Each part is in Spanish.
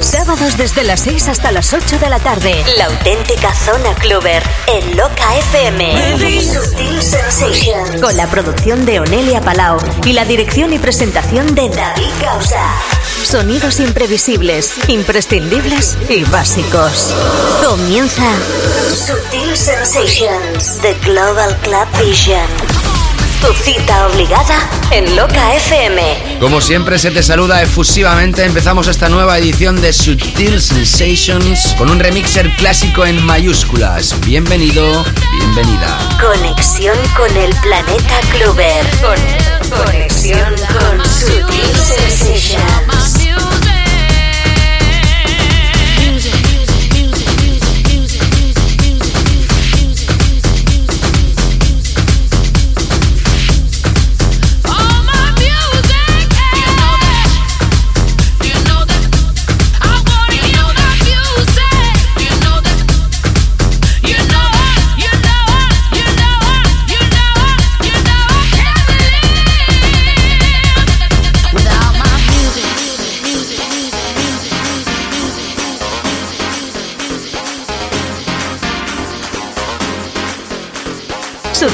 Sábados desde las 6 hasta las 8 de la tarde. La auténtica zona cluber en Loca FM. Sutil Sensations. Con la producción de Onelia Palau y la dirección y presentación de David Causa. Sonidos imprevisibles, imprescindibles y básicos. Comienza Sutil Sensations, The Global Club Vision. Tu cita obligada en Loca FM. Como siempre se te saluda efusivamente, empezamos esta nueva edición de Sutil Sensations con un remixer clásico en mayúsculas. Bienvenido, bienvenida. Conexión con el planeta Clover. Con, conexión con Sutil Sensations.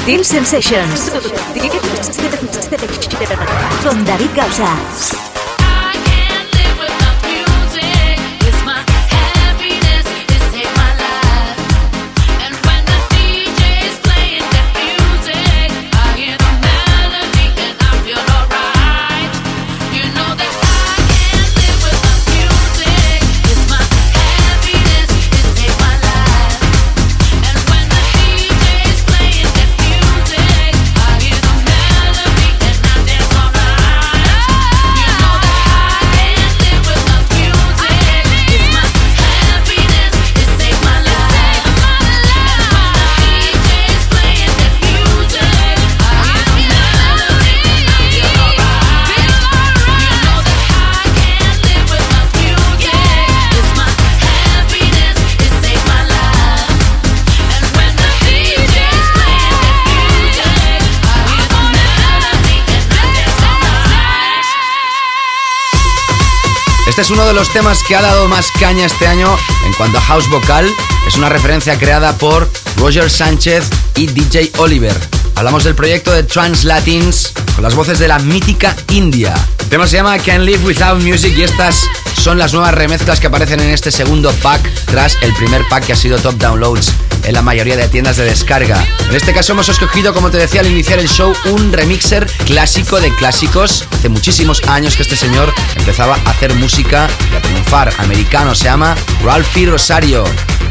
Sutil Sensations. Con David Gausa. Este es uno de los temas que ha dado más caña este año en cuanto a house vocal. Es una referencia creada por Roger Sánchez y DJ Oliver. Hablamos del proyecto de Translatins con las voces de la mítica India. El tema se llama Can't Live Without Music y estas son las nuevas remezclas que aparecen en este segundo pack tras el primer pack que ha sido Top Downloads en la mayoría de tiendas de descarga. En este caso hemos escogido, como te decía al iniciar el show, un remixer clásico de clásicos. Hace muchísimos años que este señor empezaba a hacer música y a triunfar. Americano, se llama Ralphie Rosario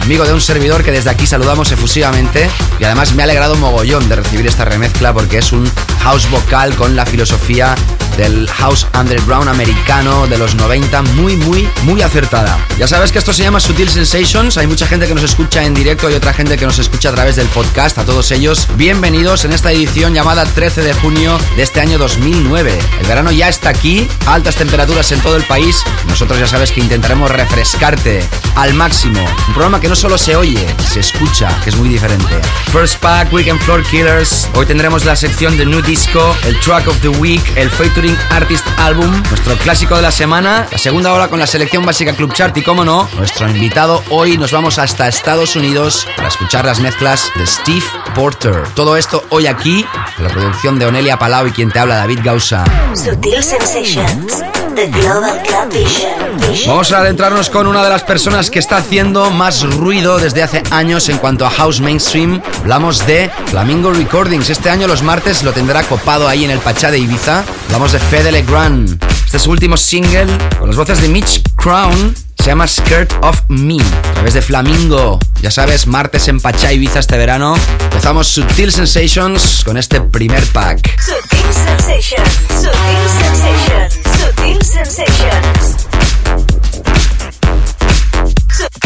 amigo de un servidor que desde aquí saludamos efusivamente y además me ha alegrado mogollón de recibir esta remezcla porque es un house vocal con la filosofía del house underground americano de los 90, muy, muy, muy acertada. Ya sabes que esto se llama Sutil Sensations, hay mucha gente que nos escucha en directo y otra gente que nos escucha a través del podcast, a todos ellos, bienvenidos en esta edición llamada 13 de junio de este año 2009. El verano ya está aquí, altas temperaturas en todo el país, nosotros ya sabes que intentaremos refrescarte al máximo. Un programa que no solo se oye, se escucha, que es muy diferente. First Pack, Weekend Floor Killers, hoy tendremos la sección de New Disco, el Track of the Week, el Featuring Artist Album, nuestro clásico de la semana, la segunda hora con la selección básica Club Chart y, como no, nuestro invitado hoy nos vamos hasta Estados Unidos para escuchar las mezclas de Steve Porter. Todo esto hoy aquí, la producción de Onelia Palau y quien te habla David Gausa. Sensations. Vamos a adentrarnos con una de las personas que está haciendo más ruido desde hace años en cuanto a house mainstream. Hablamos de Flamingo Recordings. Este año los martes lo tendrá copado ahí en el Pachá de Ibiza. Hablamos de Fede Legrand. Este es su último single con las voces de Mitch Crown. Se llama Skirt of Me, a través de Flamingo. Ya sabes, martes en Pachá Ibiza este verano. Empezamos Sutil Sensations con este primer pack. Sutil Sensations, Sutil Sensations, Sutil Sensations. Sit.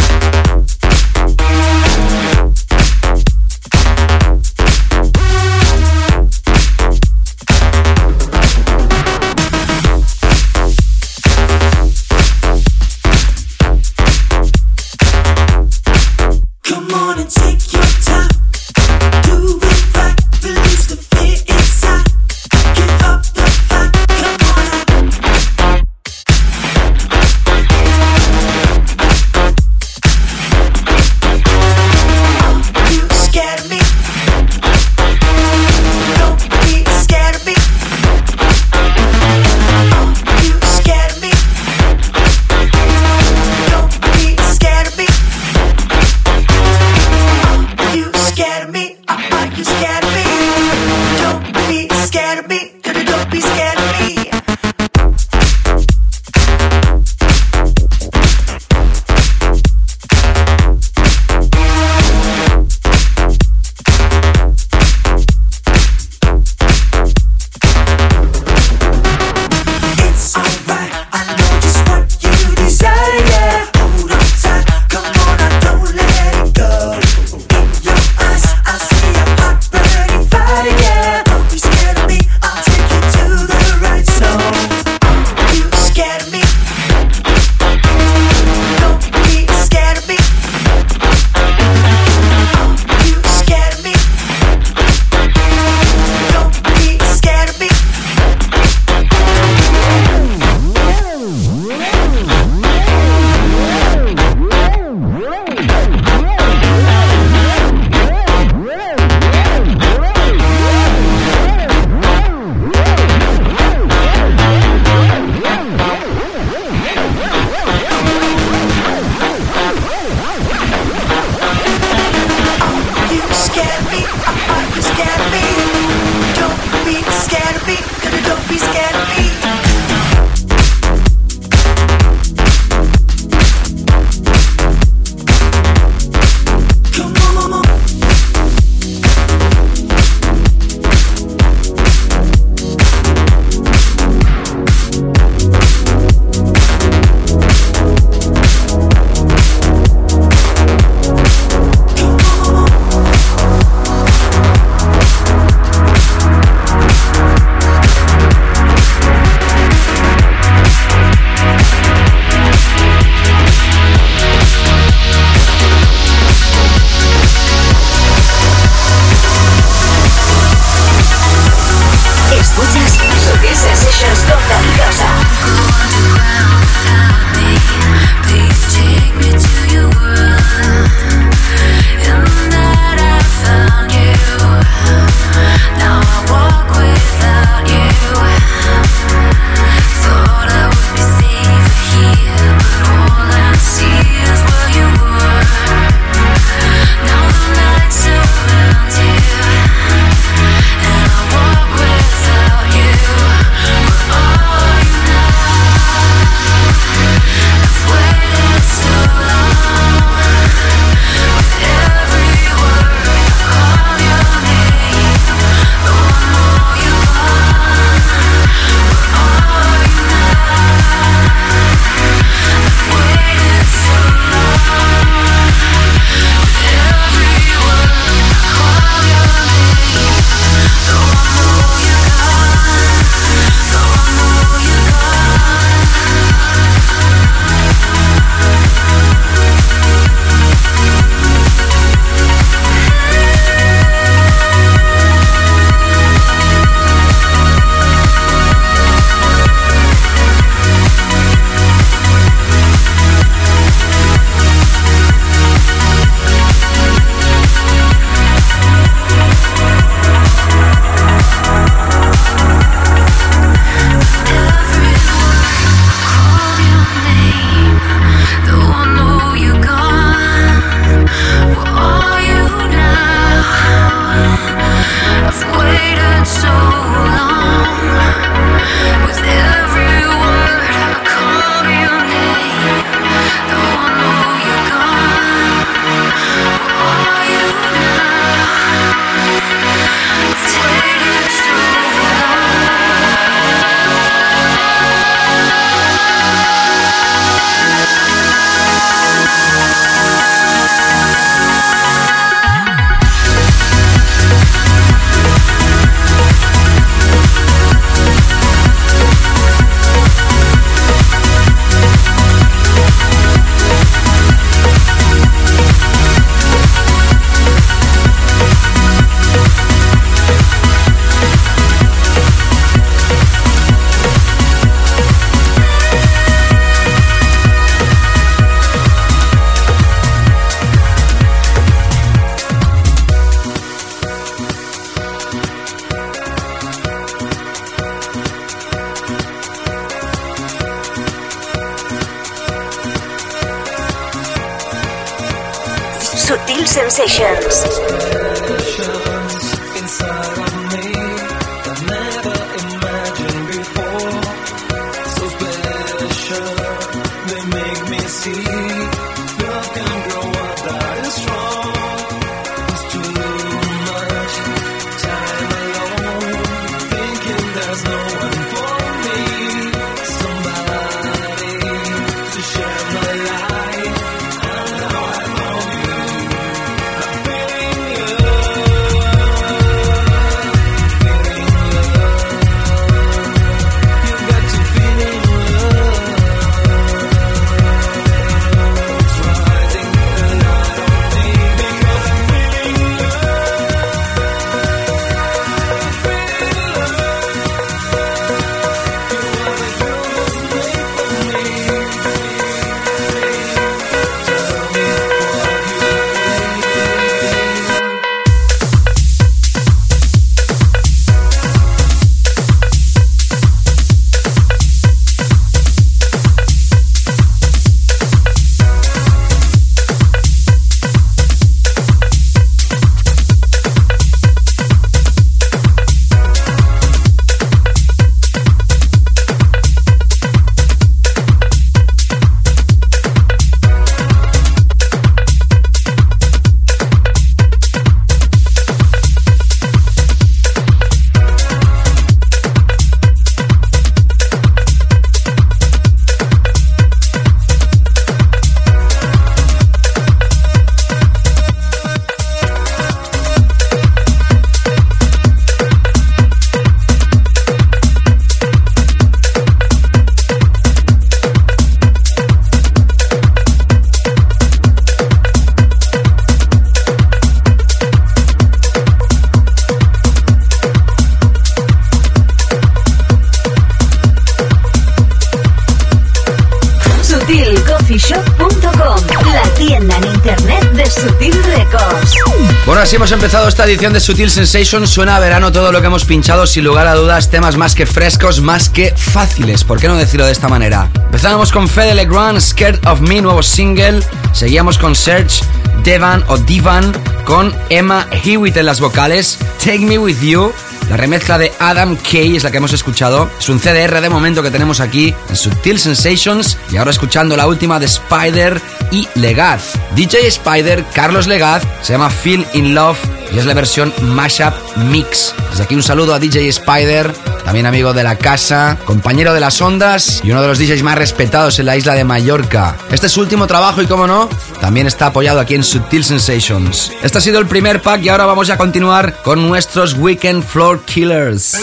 hemos empezado esta edición de Sutil Sensation. Suena a verano todo lo que hemos pinchado, sin lugar a dudas, temas más que frescos, más que fáciles. ¿Por qué no decirlo de esta manera? Empezábamos con Fede Legrand, Scared of Me, nuevo single. Seguíamos con Serge, Devan o Divan, con Emma Hewitt en las vocales, Take Me With You. La remezcla de Adam Kay es la que hemos escuchado. Es un CDR de momento que tenemos aquí en Sutil Sensations. Y ahora escuchando la última de Spider y Legaz. DJ Spider, Carlos Legaz, se llama Feel in Love y es la versión Mashup Mix. Desde aquí un saludo a DJ Spider, también amigo de la casa, compañero de las ondas y uno de los DJs más respetados en la isla de Mallorca. Este es su último trabajo y, como no, también está apoyado aquí en Subtil Sensations. Este ha sido el primer pack y ahora vamos a continuar con nuestros Weekend Floor Killers.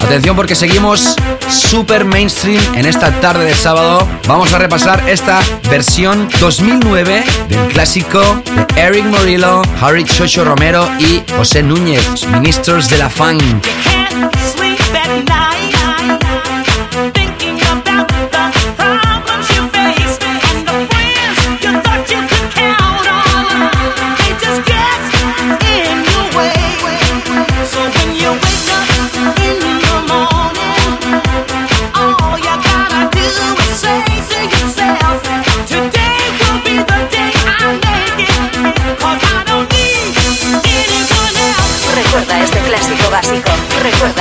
Atención porque seguimos super mainstream en esta tarde de sábado. Vamos a repasar esta versión 2009 del clásico de Eric Morillo, Harry Chocho Romero y José Núñez, Ministers de la Funk.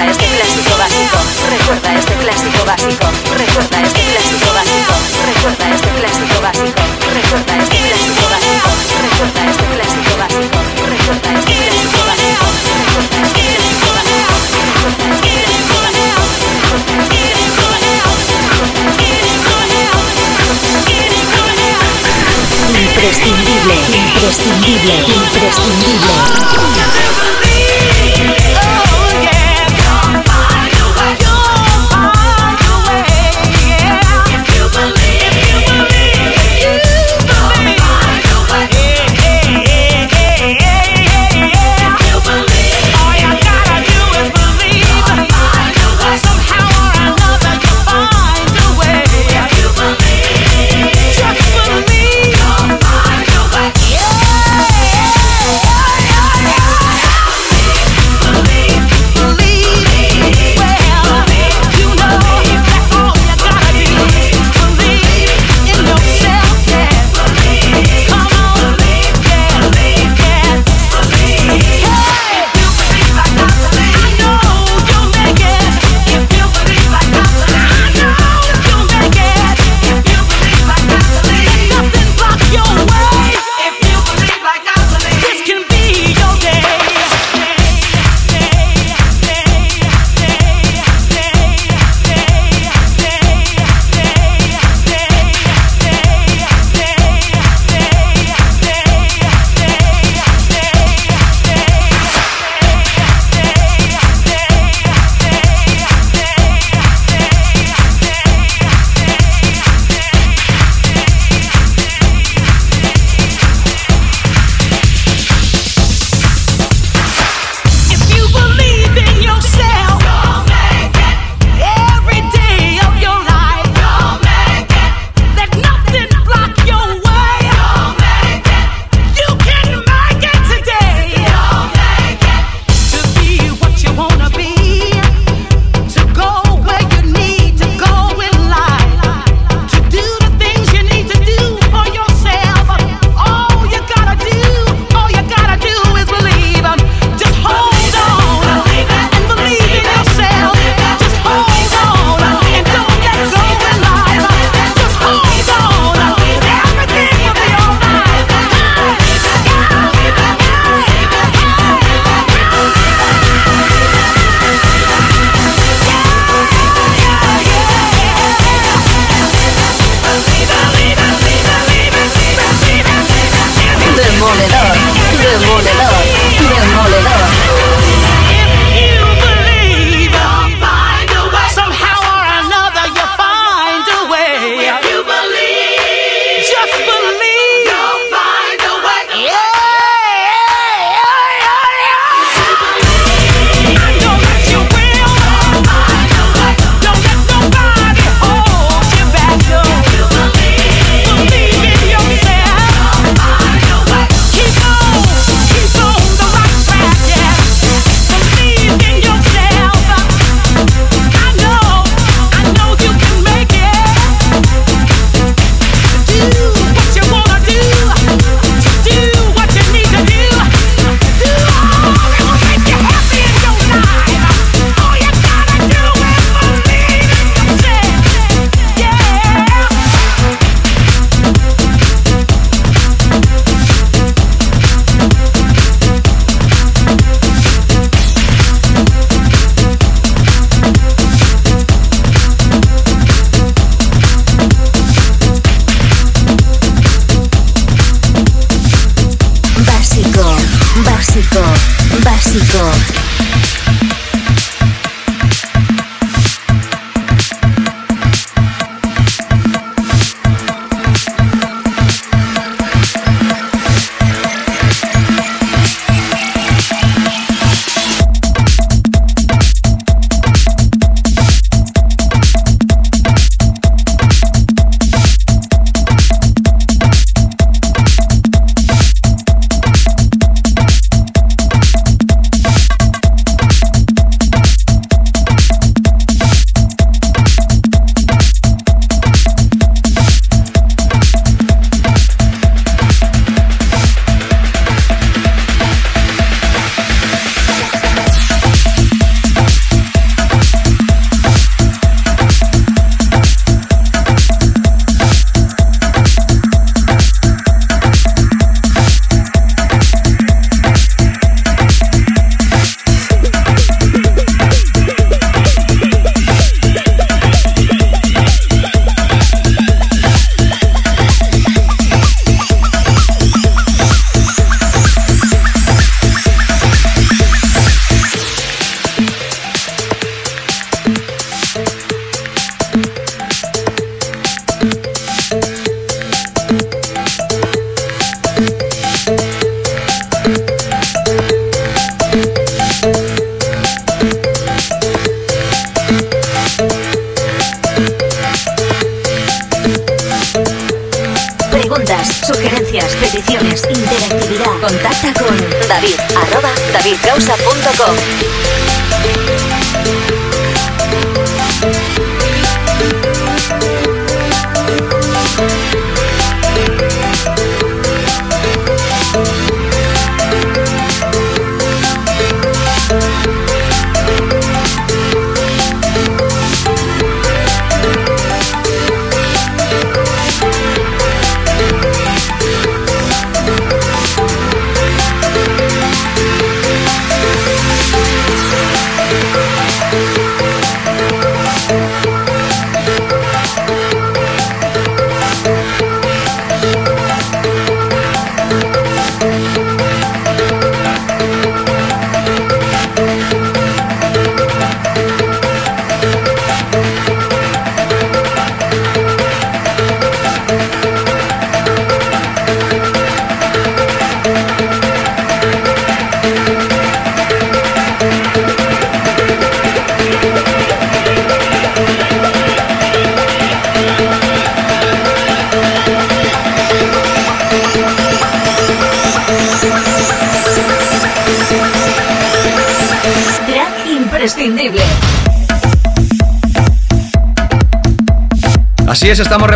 este clásico básico. Recuerda este clásico básico. Recuerda este clásico básico. Recuerda este clásico básico. Recuerda este clásico básico. Recuerda este clásico básico. Recuerda este clásico básico. Recuerda este clásico básico. Recuerda este clásico básico. Recuerda este clásico básico. Recuerda este clásico básico. Recuerda este clásico básico. Imprescindible, imprescindible, imprescindible.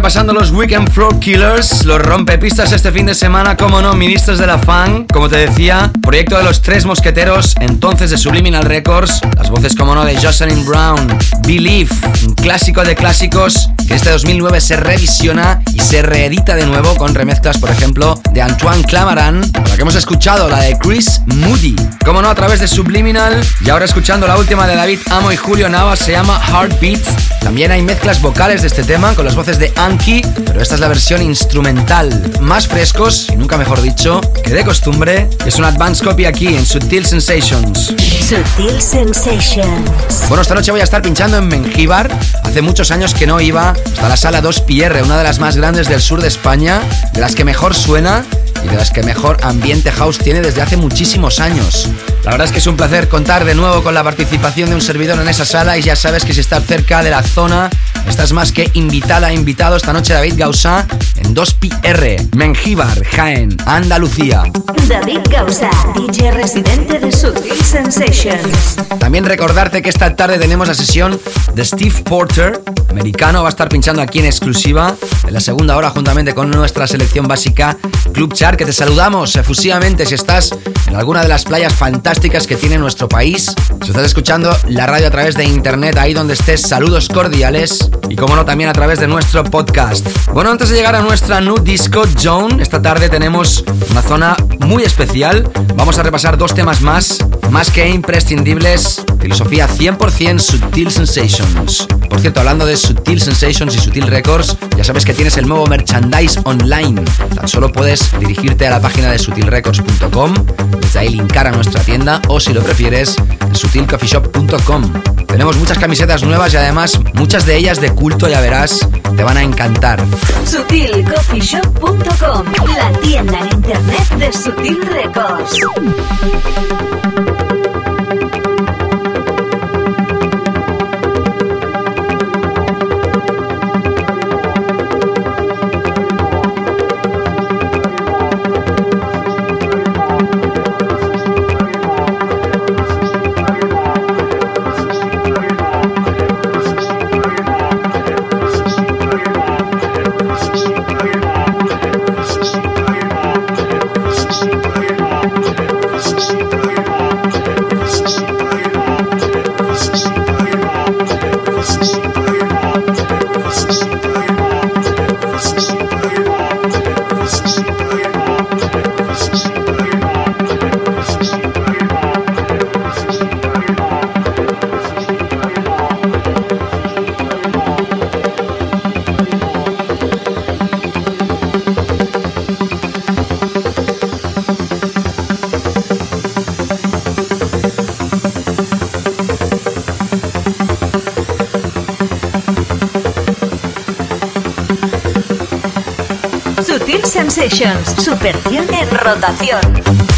Repasando los Weekend Floor Killers, los rompepistas este fin de semana, como no, ministros de la fan, como te decía, proyecto de los tres mosqueteros, entonces de Subliminal Records, las voces, como no, de Jocelyn Brown, Believe, un clásico de clásicos que este 2009 se revisiona y se reedita de nuevo con remezclas, por ejemplo, de Antoine Clamaran, la que hemos escuchado, la de Chris Moody, como no, a través de Subliminal, y ahora escuchando la última de David Amo y Julio Navas, se llama Heartbeats. También hay mezclas vocales de este tema con las voces de Anki, pero esta es la versión instrumental. Más frescos, y nunca mejor dicho, que de costumbre, es un advance copy aquí en Sutil Sensations. Sutil Sensations. Bueno, esta noche voy a estar pinchando en Mengíbar. Hace muchos años que no iba hasta la sala 2PR, una de las más grandes del sur de España, de las que mejor suena y de las que mejor ambiente house tiene desde hace muchísimos años. La verdad es que es un placer contar de nuevo con la participación de un servidor en esa sala y ya sabes que si estás cerca de la zona, estás más que invitada, invitado esta noche David Gausa en 2PR, Mengíbar, Jaén, Andalucía. David Gausa, DJ residente de Sutil Sensations. También recordarte que esta tarde tenemos la sesión de Steve Porter, americano, va a estar pinchando aquí en exclusiva en la segunda hora juntamente con nuestra selección básica Club Char, que te saludamos efusivamente si estás en alguna de las playas fantásticas que tiene nuestro país. Si estás escuchando la radio a través de internet, ahí donde estés, saludos cordiales y como no también a través de nuestro podcast. Bueno, antes de llegar a nuestra New Disco Zone, esta tarde tenemos una zona muy especial. Vamos a repasar dos temas más, más que imprescindibles. Filosofía 100% Sutil Sensations. Por cierto, hablando de Sutil Sensations y Sutil Records, ya sabes que tienes el nuevo merchandise online. Tan solo puedes dirigirte a la página de sutilrecords.com, desde ahí linkar a nuestra tienda o si lo prefieres, sutilcoffeeshop.com. Tenemos muchas camisetas nuevas y además muchas de ellas de culto, ya verás, te van a encantar. SutilCoffeeShop.com, la tienda en internet de Sutil Records. En rotación.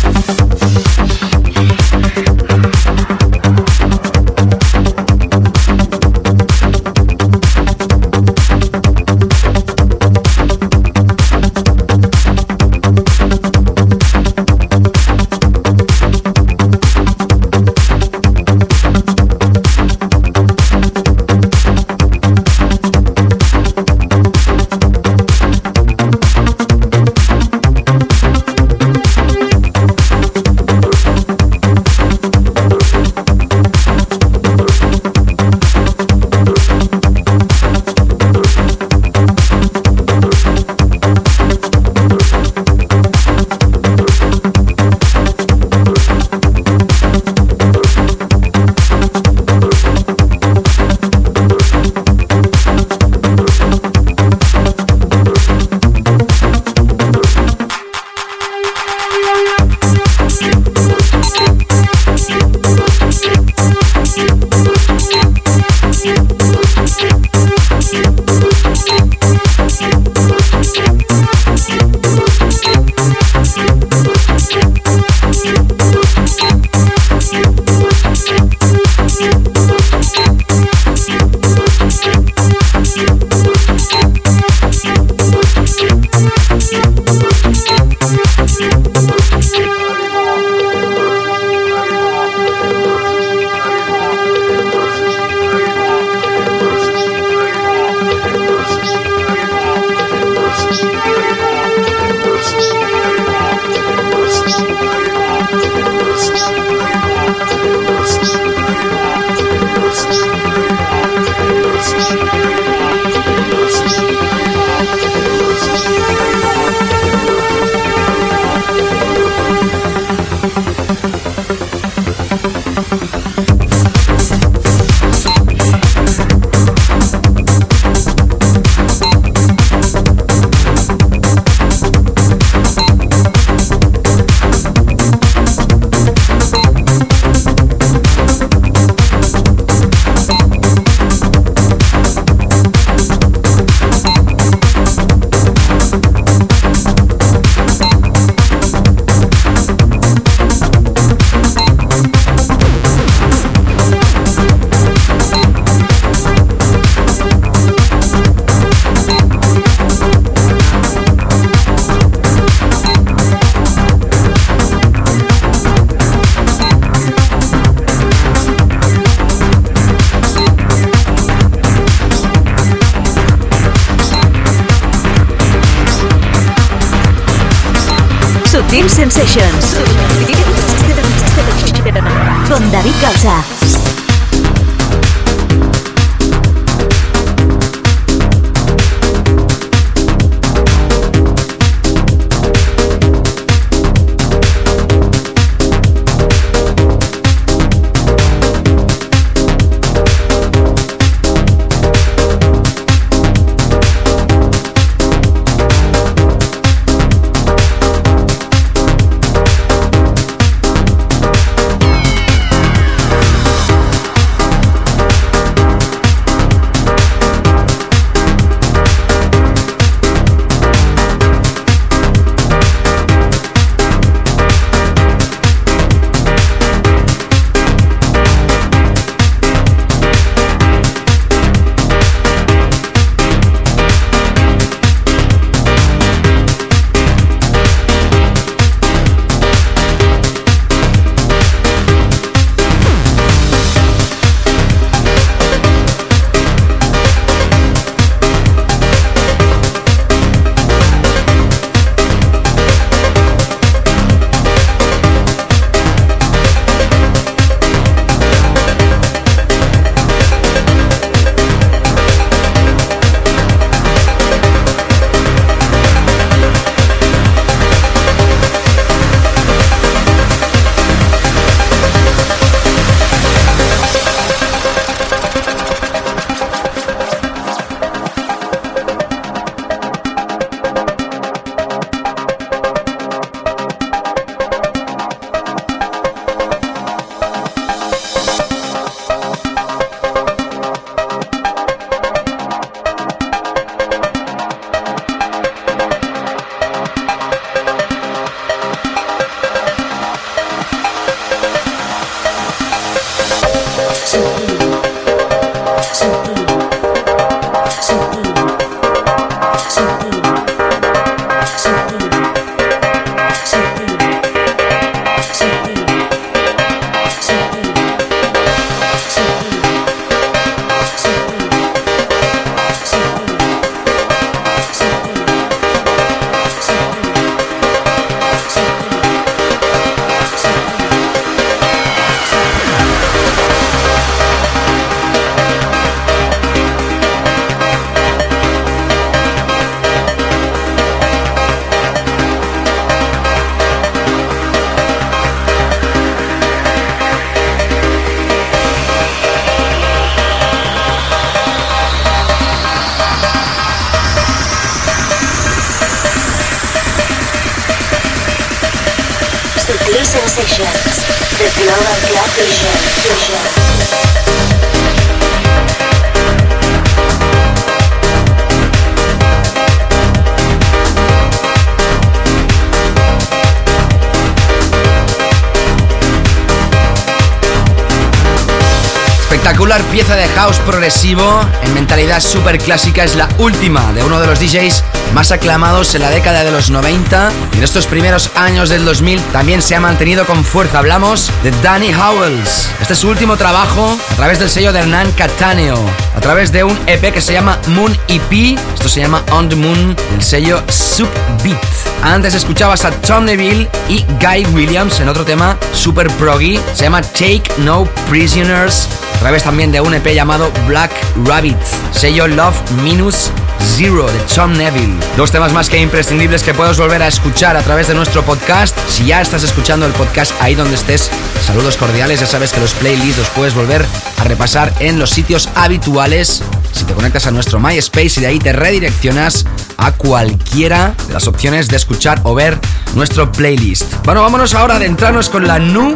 En mentalidad super clásica es la última de uno de los DJs más aclamados en la década de los 90 y en estos primeros años del 2000 también se ha mantenido con fuerza. Hablamos de Danny Howells. Este es su último trabajo a través del sello de Hernán Cataneo, a través de un EP que se llama Moon EP. Esto se llama On the Moon, el sello Subbeat. Antes escuchabas a Tom Neville y Guy Williams en otro tema super proggy, se llama Take No Prisoners través también de un EP llamado Black Rabbit, sello Love Minus Zero de Tom Neville. Dos temas más que imprescindibles que puedes volver a escuchar a través de nuestro podcast. Si ya estás escuchando el podcast ahí donde estés, saludos cordiales. Ya sabes que los playlists los puedes volver a repasar en los sitios habituales. Si te conectas a nuestro MySpace y de ahí te redireccionas a cualquiera de las opciones de escuchar o ver nuestro playlist. Bueno, vámonos ahora a adentrarnos con la Nu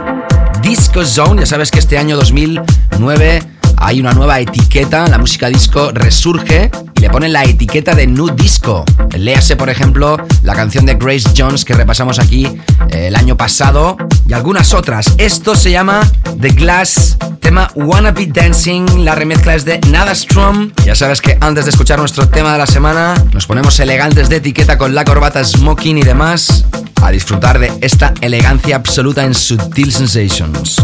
Disco Zone. Ya sabes que este año 2009 hay una nueva etiqueta, la música disco resurge y le ponen la etiqueta de Nu Disco. Léase, por ejemplo, la canción de Grace Jones que repasamos aquí eh, el año pasado y algunas otras. Esto se llama The Glass, tema Wanna Be Dancing, la remezcla es de Nada Strom. Ya sabes que antes de escuchar nuestro tema de la semana, nos ponemos elegantes de etiqueta con la corbata smoking y demás a disfrutar de esta elegancia absoluta en Sutil Sensations.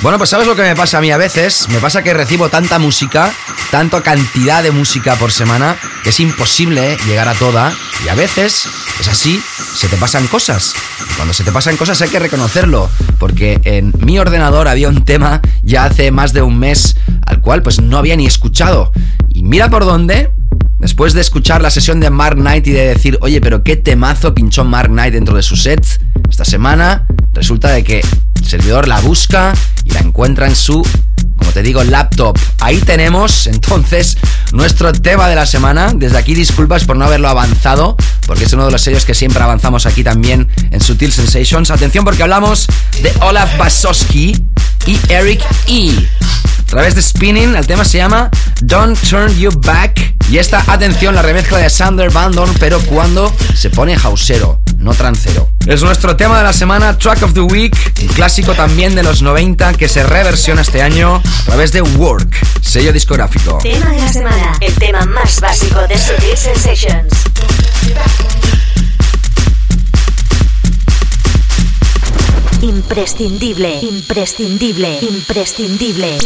Bueno, pues sabes lo que me pasa a mí a veces. Me pasa que recibo tanta música, tanta cantidad de música por semana, que es imposible llegar a toda. Y a veces es así, se te pasan cosas. Y cuando se te pasan cosas hay que reconocerlo. Porque en mi ordenador había un tema ya hace más de un mes al cual pues no había ni escuchado. Y mira por dónde, Después de escuchar la sesión de Mark Knight y de decir, oye, pero qué temazo pinchó Mark Knight dentro de su set, esta semana resulta de que el servidor la busca y la encuentra en su, como te digo, laptop. Ahí tenemos entonces nuestro tema de la semana. Desde aquí disculpas por no haberlo avanzado, porque es uno de los sellos que siempre avanzamos aquí también en Sutil Sensations. Atención porque hablamos de Olaf Basowski y Eric E. A través de Spinning, el tema se llama Don't Turn You Back. Y esta, atención, la remezcla de Sander Van Dorn, pero cuando se pone hausero, no trancero. Es nuestro tema de la semana, Track of the Week, un clásico también de los 90 que se reversiona este año a través de Work, sello discográfico. Tema de la semana, el tema más básico de Sutil Sensations. Imprescindible, imprescindible, imprescindible.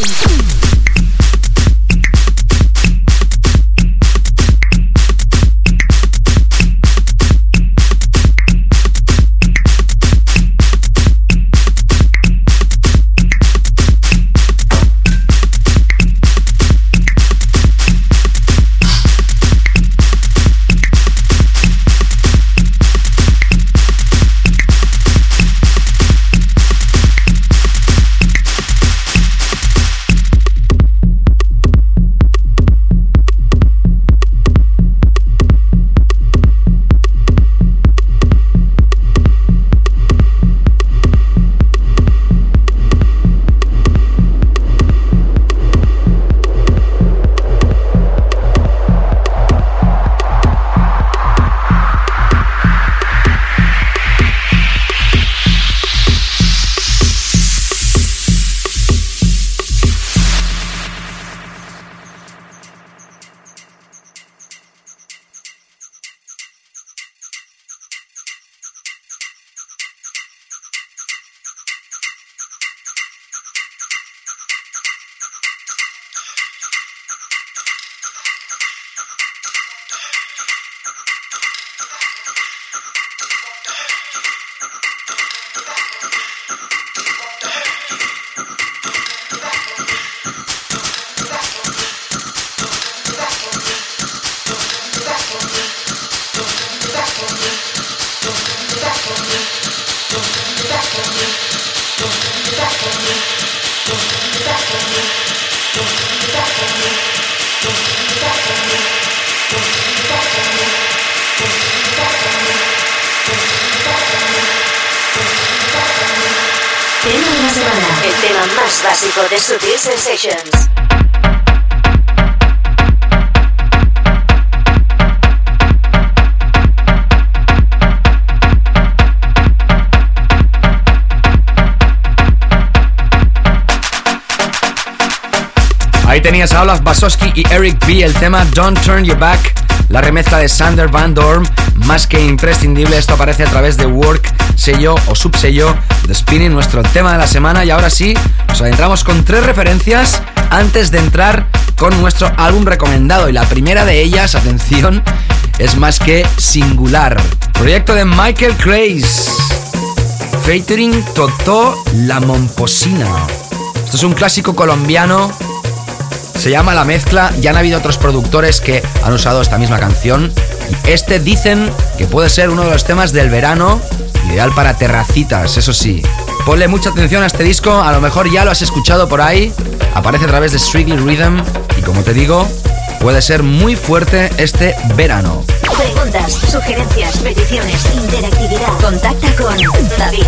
De Sutil Sensations. Ahí tenías a Olaf Basowski y Eric B. el tema Don't Turn Your Back, la remezcla de Sander Van Dorm, más que imprescindible, esto aparece a través de Work, sello o subsello de Spinning, nuestro tema de la semana. Y ahora sí, nos adentramos con tres referencias antes de entrar con nuestro álbum recomendado. Y la primera de ellas, atención, es más que singular. Proyecto de Michael Craze. Featuring Totó La Momposina. Esto es un clásico colombiano. Se llama La Mezcla. Ya han habido otros productores que han usado esta misma canción. Este dicen que puede ser uno de los temas del verano Ideal para terracitas, eso sí. Ponle mucha atención a este disco, a lo mejor ya lo has escuchado por ahí. Aparece a través de Strictly Rhythm y como te digo, puede ser muy fuerte este verano. Preguntas, sugerencias, peticiones, interactividad. Contacta con david,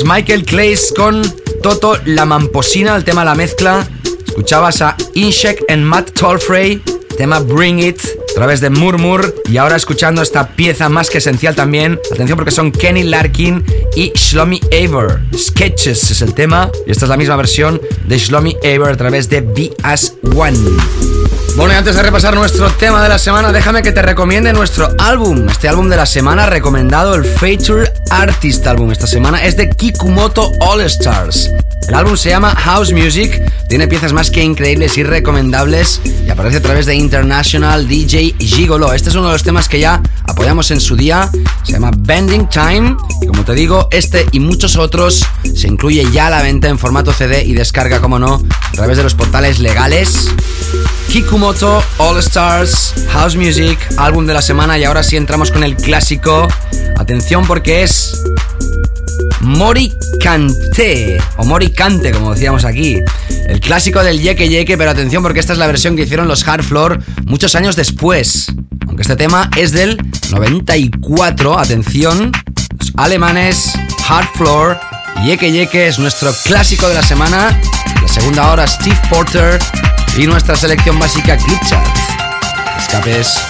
Michael Clays con Toto La Mamposina, el tema La Mezcla. Escuchabas a Inshek en Matt Tolfrey, tema Bring It, a través de Murmur. Y ahora escuchando esta pieza más que esencial también. Atención porque son Kenny Larkin y Shlomi Aver. Sketches es el tema. Y esta es la misma versión de Shlomi Aver a través de Be As One. Bueno, y antes de repasar nuestro tema de la semana, déjame que te recomiende nuestro álbum. Este álbum de la semana recomendado, el Feature Artist Album. Esta semana es de Kikumoto All Stars. El álbum se llama House Music, tiene piezas más que increíbles y recomendables y aparece a través de International DJ Gigolo. Este es uno de los temas que ya apoyamos en su día, se llama Bending Time como te digo, este y muchos otros se incluye ya a la venta en formato CD y descarga, como no, a través de los portales legales. Kikumoto All Stars House Music, álbum de la semana y ahora sí entramos con el clásico. Atención porque es Mori Cante, o Mori Cante, como decíamos aquí. El clásico del Yeke Yeke, pero atención porque esta es la versión que hicieron los Hard Floor muchos años después. Aunque este tema es del 94, atención, los alemanes Hard Floor. Yeke Yeke es nuestro clásico de la semana. La segunda hora, Steve Porter y nuestra selección básica Clip Escapes.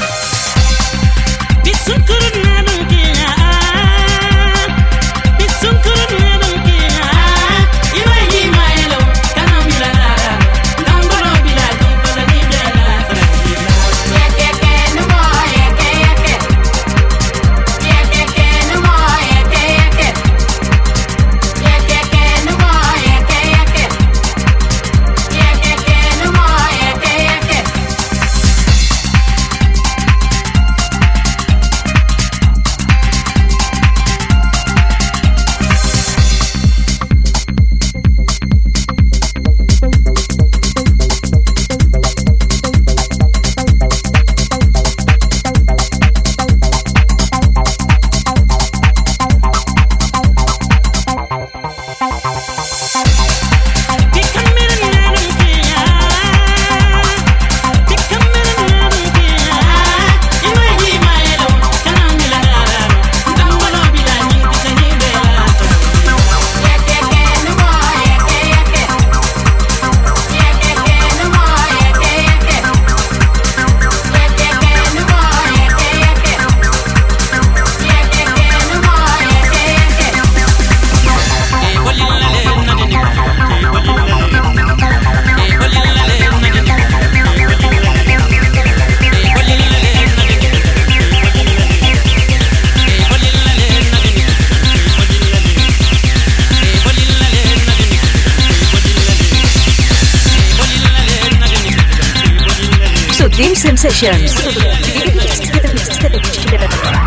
Sensations.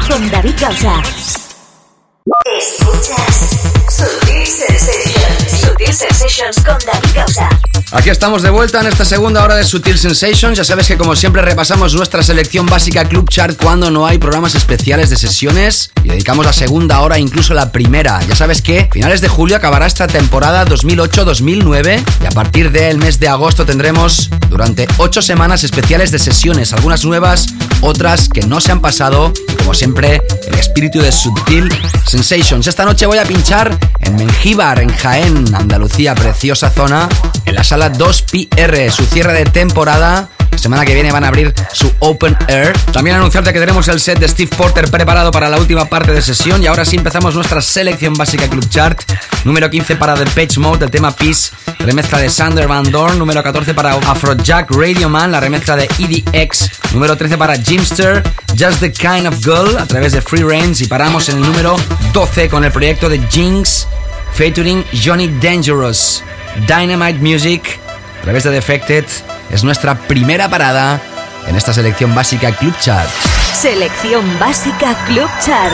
Con David Gausa. Escuchas Sutil Sensations. Sensations con David Gausa. Aquí estamos de vuelta en esta segunda hora de Sutil Sensations. Ya sabes que como siempre repasamos nuestra selección básica Club Chart cuando no hay programas especiales de sesiones y dedicamos la segunda hora, incluso la primera. Ya sabes que finales de julio acabará esta temporada 2008-2009 y a partir del mes de agosto tendremos durante ocho semanas especiales de sesiones, algunas nuevas, otras que no se han pasado y como siempre el espíritu de Sutil Sensations. Esta noche voy a pinchar en Mengíbar, en Jaén, Andalucía, preciosa zona, en la sala 2PR, su cierre de temporada. Semana que viene van a abrir su Open Air. También anunciarte que tenemos el set de Steve Porter preparado para la última parte de sesión. Y ahora sí empezamos nuestra selección básica Club Chart. Número 15 para The Page Mode, el tema Peace, remezcla de Sander Van Dorn. Número 14 para Afrojack Radio Man, la remezcla de EDX. Número 13 para Jimster, Just the Kind of Girl, a través de Free Range. Y paramos en el número 12 con el proyecto de Jinx, featuring Johnny Dangerous. Dynamite Music, a través de Defected, es nuestra primera parada en esta selección básica Club Chart. Selección básica Club Chart.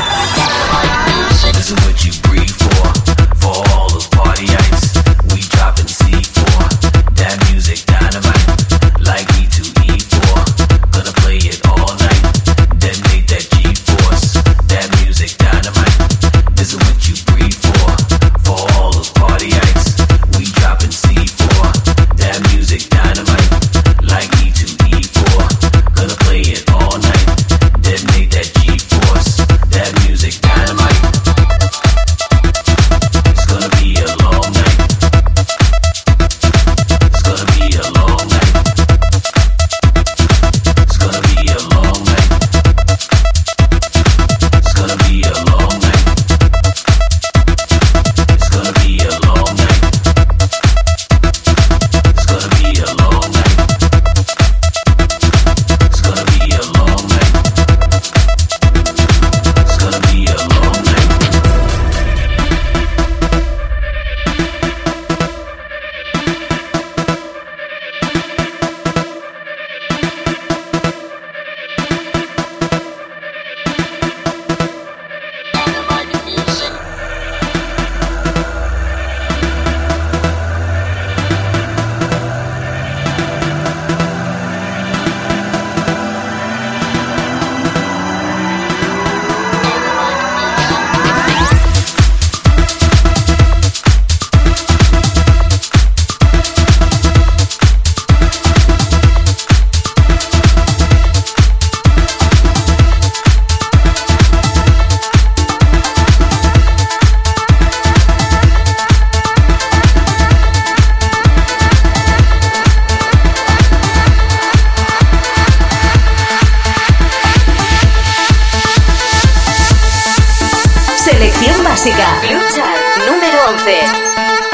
Yeah.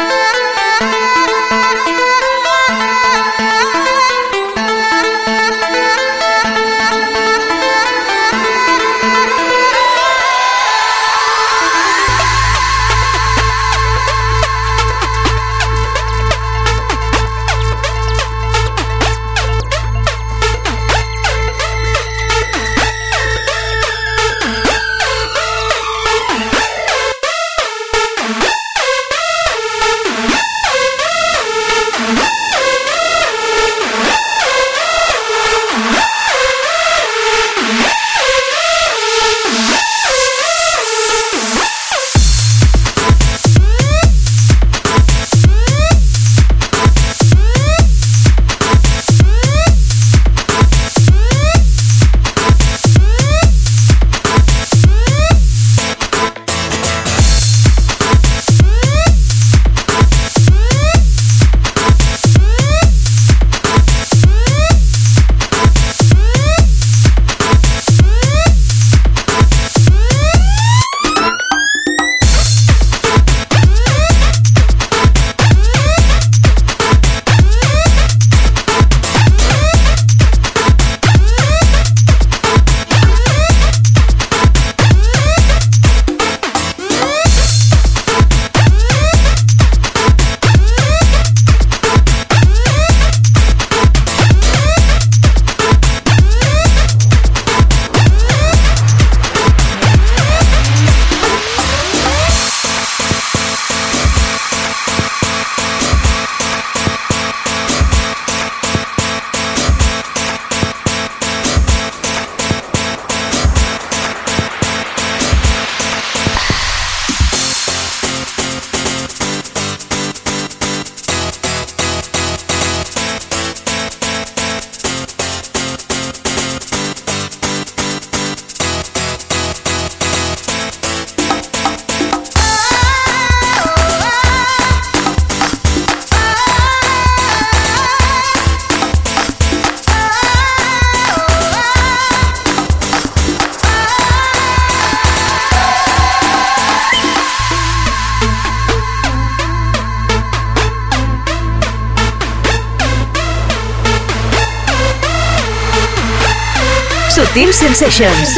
Sensations.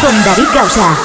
Con David Gausa.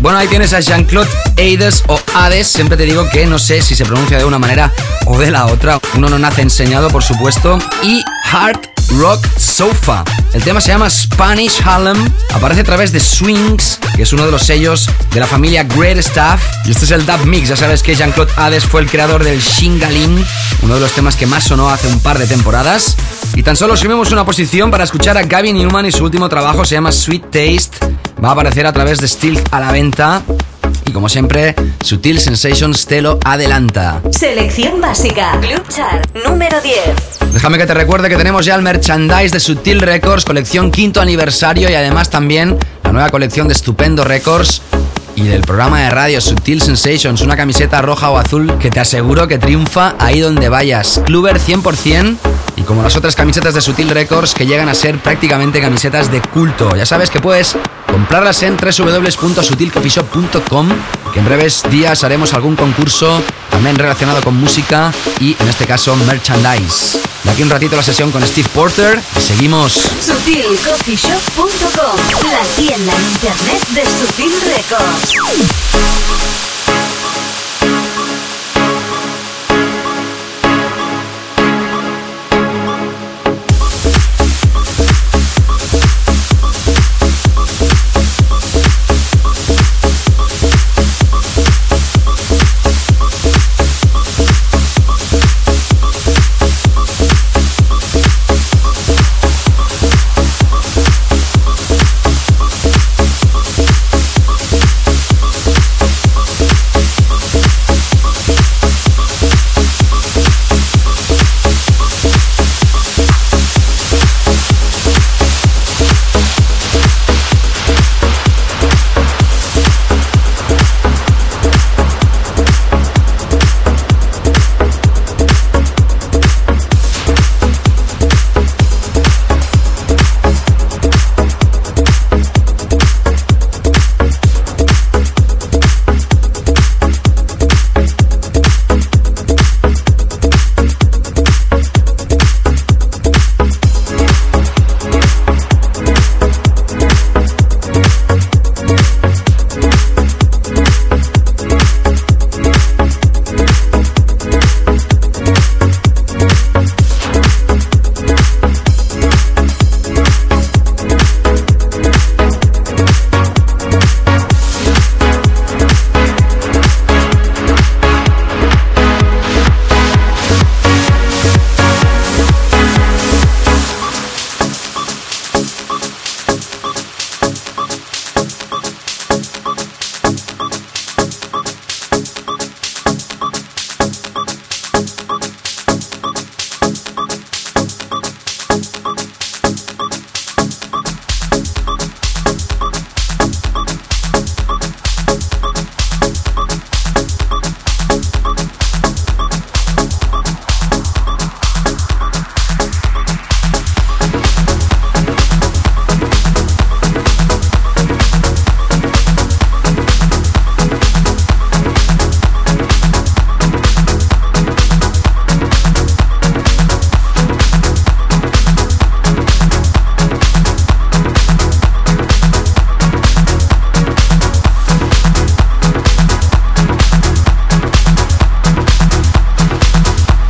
Bueno, ahí tienes a Jean-Claude Aides o Hades. Siempre te digo que no sé si se pronuncia de una manera o de la otra. Uno no nace enseñado, por supuesto. Y Heart Rock Sofa. El tema se llama Spanish Harlem. Aparece a través de Swings, que es uno de los sellos de la familia Great Stuff. Y este es el Dub Mix. Ya sabes que Jean-Claude Hades fue el creador del Shingaling, uno de los temas que más sonó hace un par de temporadas. Y tan solo subimos una posición para escuchar a Gavin Newman y su último trabajo se llama Sweet Taste. Va a aparecer a través de Steel a la venta. Y como siempre, Sutil Sensations te lo adelanta. Selección básica. Club Chart número 10. Déjame que te recuerde que tenemos ya el merchandise de Sutil Records, colección quinto aniversario y además también la nueva colección de Estupendo Records y del programa de radio Sutil Sensations, una camiseta roja o azul que te aseguro que triunfa ahí donde vayas. Cluber 100% y como las otras camisetas de Sutil Records que llegan a ser prácticamente camisetas de culto. Ya sabes que puedes comprarlas en www.sutilcoffeeshop.com que en breves días haremos algún concurso también relacionado con música y en este caso merchandise. De aquí un ratito la sesión con Steve Porter y seguimos. SutilCoffeeShop.com, la tienda en internet de Sutil Records.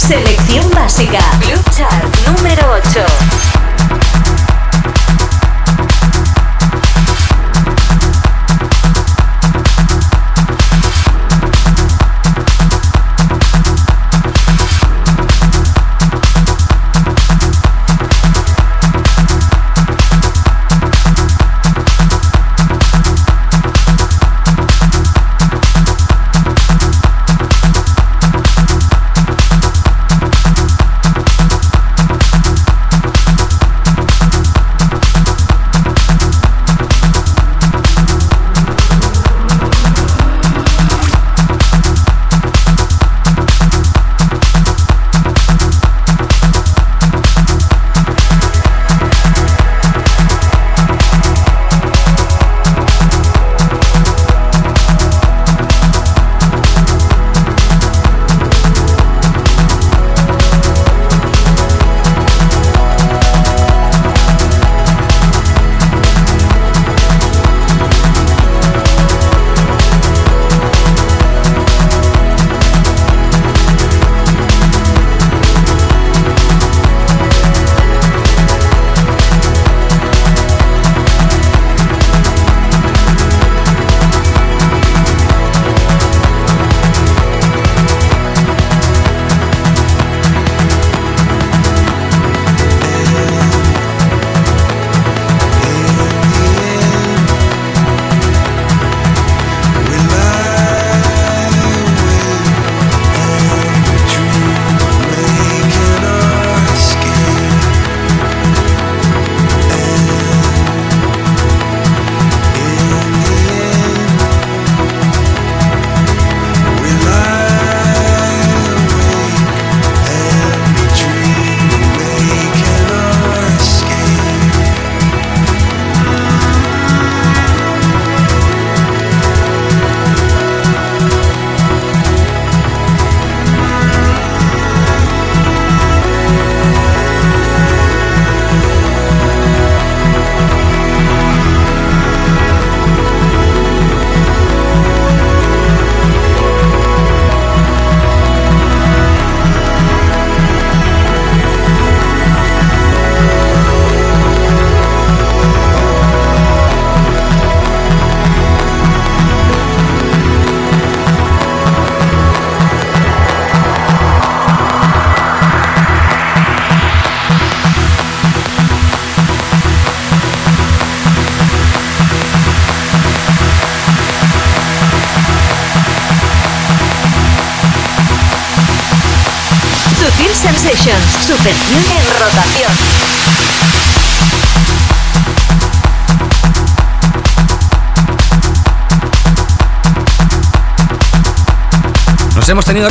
Selección básica. Club Chart número 8.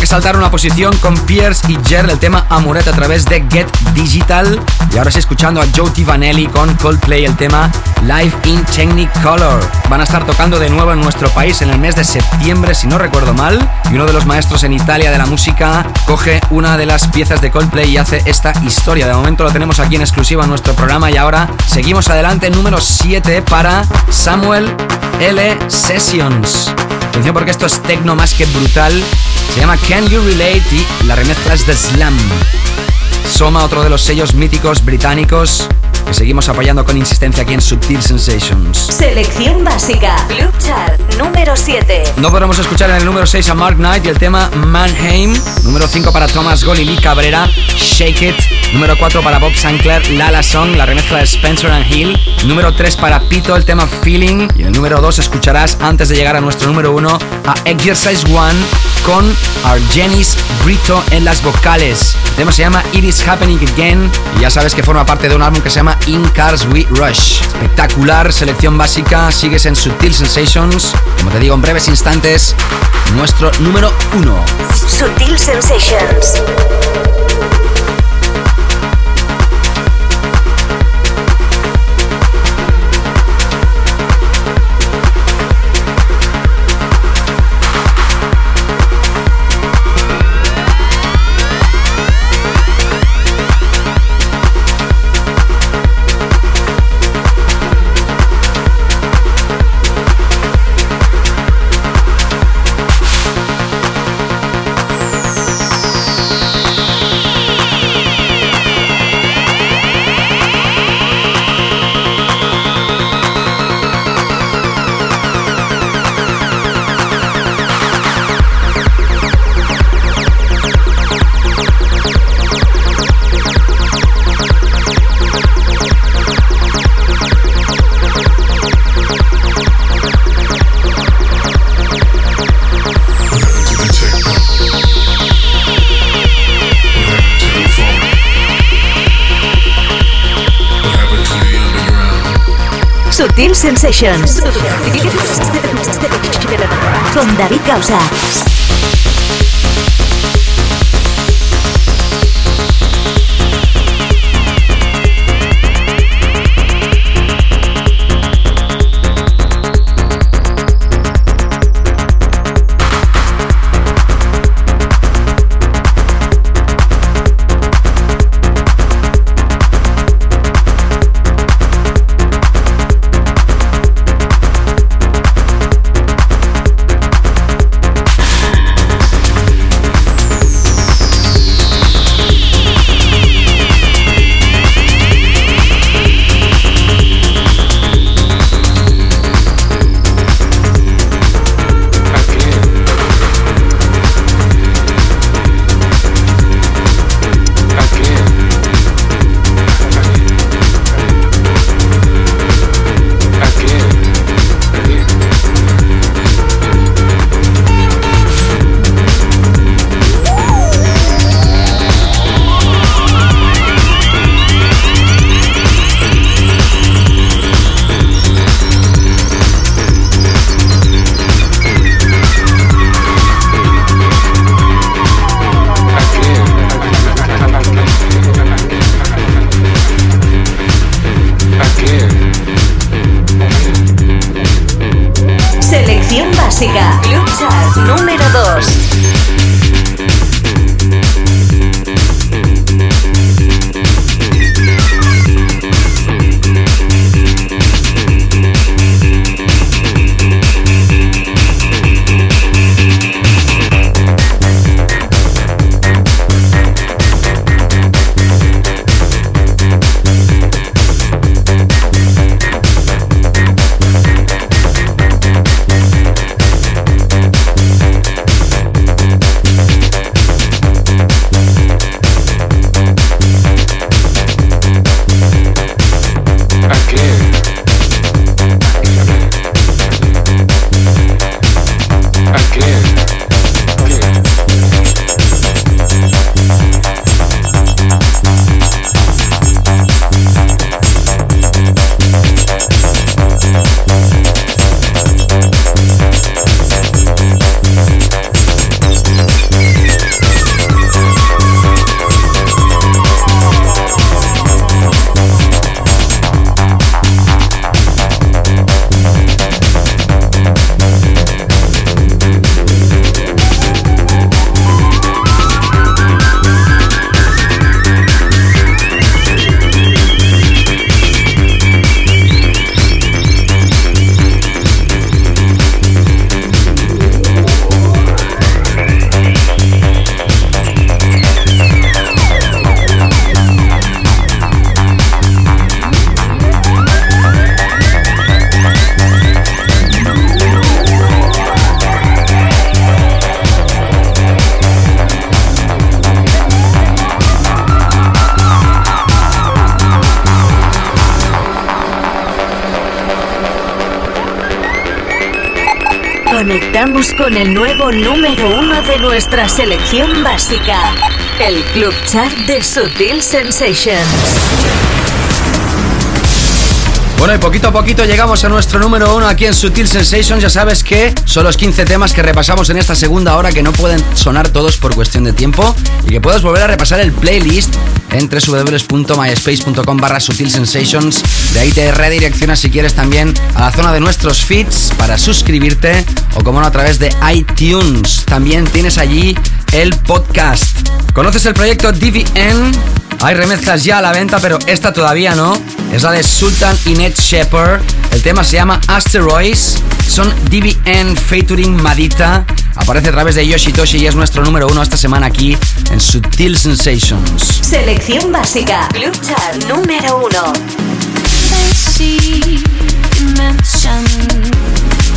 Saltar una posición con Pierce y Jer el tema Amuret a través de Get Digital. Y ahora sí escuchando a Joe Vanelli con Coldplay el tema Live in Technicolor. Van a estar tocando de nuevo en nuestro país en el mes de septiembre, si no recuerdo mal. Y uno de los maestros en Italia de la música coge una de las piezas de Coldplay y hace esta historia. De momento lo tenemos aquí en exclusiva en nuestro programa y ahora seguimos adelante. Número 7 para Samuel L. Sessions. Atención porque esto es tecno más que brutal. Se llama Can You Relate y la remezcla es de Slam. Soma, otro de los sellos míticos británicos que seguimos apoyando con insistencia aquí en Subtil Sensations. Selección básica, Club Chart, número 7. No podremos escuchar en el número 6 a Mark Knight y el tema Mannheim. Número 5 para Thomas Lee Cabrera, Shake It. Número 4 para Bob Sinclair, Lala Song, la remezcla de Spencer and Hill. Número 3 para Pito, el tema Feeling. Y en el número 2 escucharás, antes de llegar a nuestro número 1, a Exercise One con Argenis Brito en las vocales. El tema se llama It Is Happening Again y ya sabes que forma parte de un álbum que se llama In Cars We Rush. Espectacular, selección básica, sigues en Subtil Sensations. Como te digo, en breves instantes, nuestro número 1. Subtil Sensations. Sensations. Con David Causa. Nuestra selección básica, el Club Chart de Sutil Sensations. Bueno, y poquito a poquito llegamos a nuestro número uno aquí en Sutil Sensations. Ya sabes que son los 15 temas que repasamos en esta segunda hora que no pueden sonar todos por cuestión de tiempo y que puedes volver a repasar el playlist en www.myspace.com barra Sutil Sensations. De ahí te redireccionas si quieres también a la zona de nuestros feeds para suscribirte o como no a través de iTunes. También tienes allí el podcast. ¿Conoces el proyecto DVN? Hay remezclas ya a la venta, pero esta todavía no. Es la de Sultan y Ned Shepard. El tema se llama Asteroids. Son DBN featuring Madita. Aparece a través de Yoshitoshi y es nuestro número uno esta semana aquí en Sutil Sensations. Selección básica. Club Chart número uno.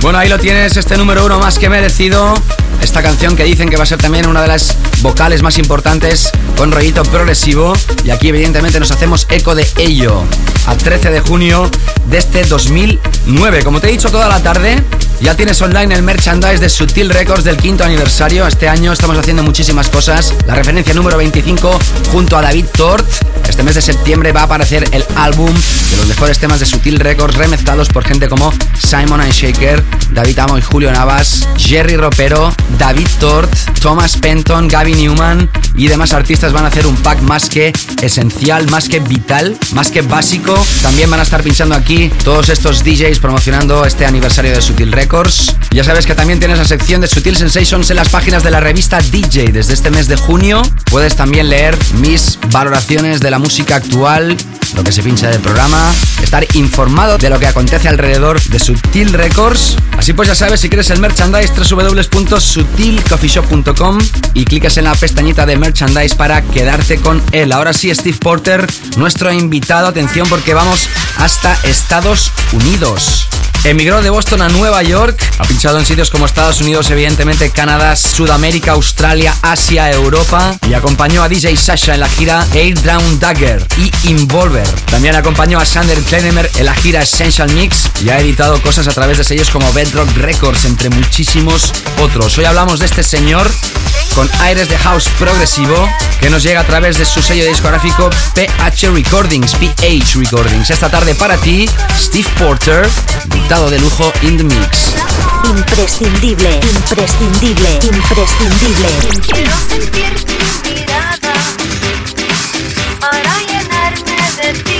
Bueno, ahí lo tienes, este número uno más que merecido. Esta canción que dicen que va a ser también una de las vocales más importantes con rollito progresivo. Y aquí evidentemente nos hacemos eco de ello. A 13 de junio de este 2009. Como te he dicho toda la tarde, ya tienes online el merchandise de Sutil Records del quinto aniversario. Este año estamos haciendo muchísimas cosas. La referencia número 25 junto a David Tort Este mes de septiembre va a aparecer el álbum de los mejores temas de Sutil Records remezclados por gente como Simon and Shaker, David Amo y Julio Navas, Jerry Ropero, David Tort, Thomas Penton, Gaby Newman y demás artistas van a hacer un pack más que esencial, más que vital, más que básico. También van a estar pinchando aquí todos estos DJs promocionando este aniversario de Sutil Records. Ya sabes que también tienes la sección de Sutil Sensations en las páginas de la revista DJ desde este mes de junio. Puedes también leer mis valoraciones de la música actual, lo que se pincha del programa, estar informado de lo que acontece alrededor de Sutil Records. Así pues ya sabes, si quieres el merchandise, www.sutilcoffeeshop.com y clicas en la pestañita de merchandise para quedarte con él. Ahora sí, Steve Porter, nuestro invitado. Atención porque vamos hasta Estados Unidos. Emigró de Boston a Nueva York, ha pinchado en sitios como Estados Unidos, evidentemente Canadá, Sudamérica, Australia, Asia, Europa y acompañó a DJ Sasha en la gira Air Down Dagger y Involver. También acompañó a Sander Kleinemer en la gira Essential Mix y ha editado cosas a través de sellos como Bedrock Records, entre muchísimos otros. Hoy hablamos de este señor con aires de house progresivo que nos llega a través de su sello discográfico PH Recordings, PH Recordings. Esta tarde para ti, Steve Porter, invitado de lujo in the mix. Imprescindible, imprescindible, imprescindible. Quiero sentir tu mirada para llenarme de ti.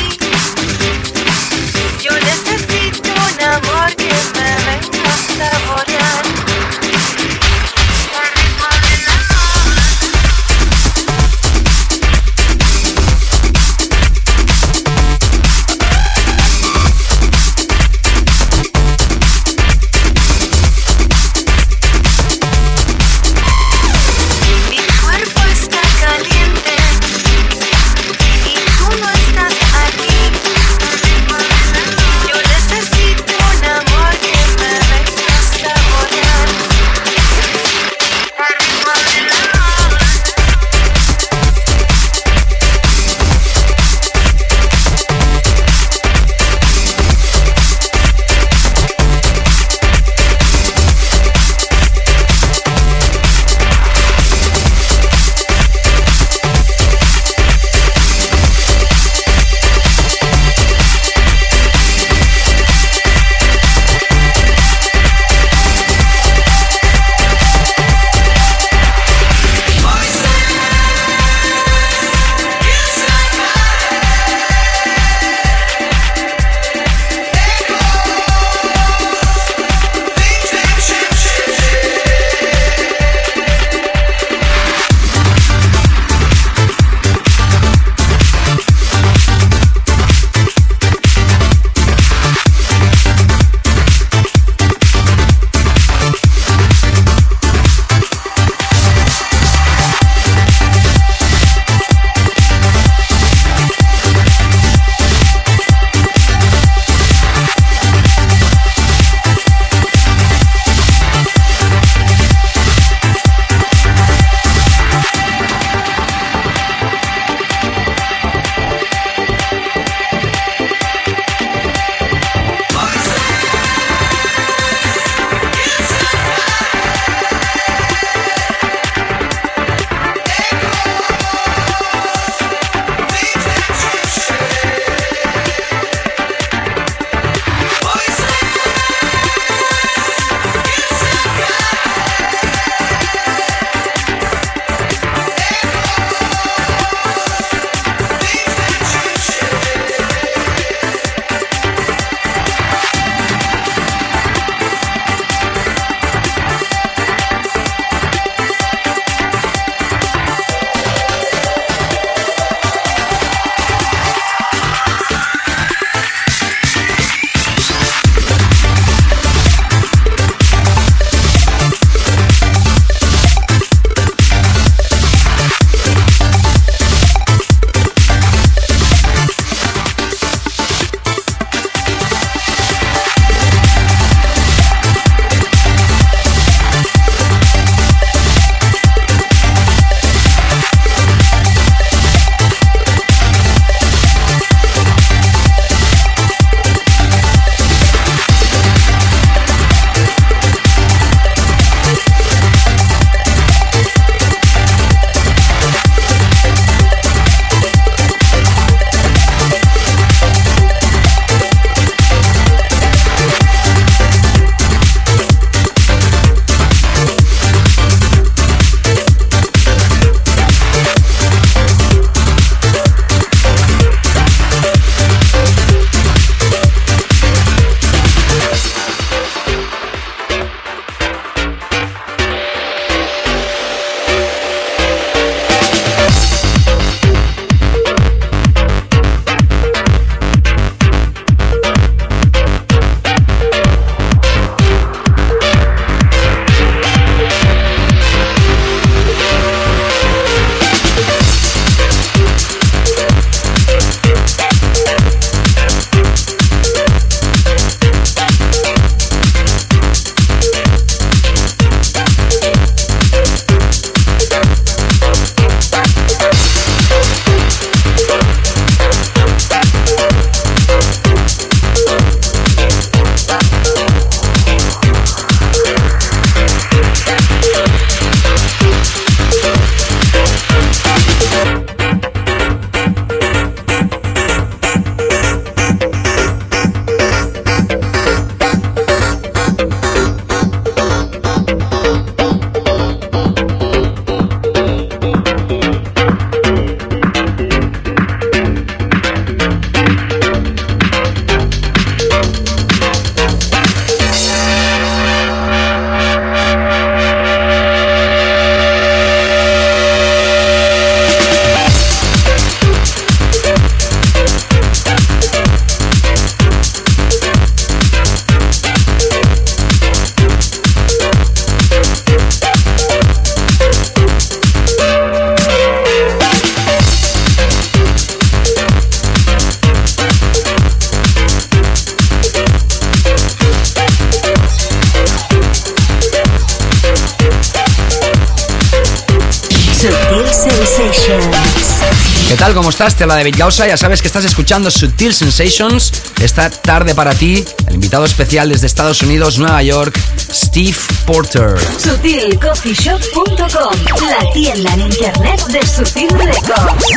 ¿Qué tal? ¿Cómo estás? Te la David Gausa. Ya sabes que estás escuchando Sutil Sensations. Esta tarde para ti, el invitado especial desde Estados Unidos, Nueva York, Steve Porter. SutilCoffeeShop.com, la tienda en internet de Sutil Records.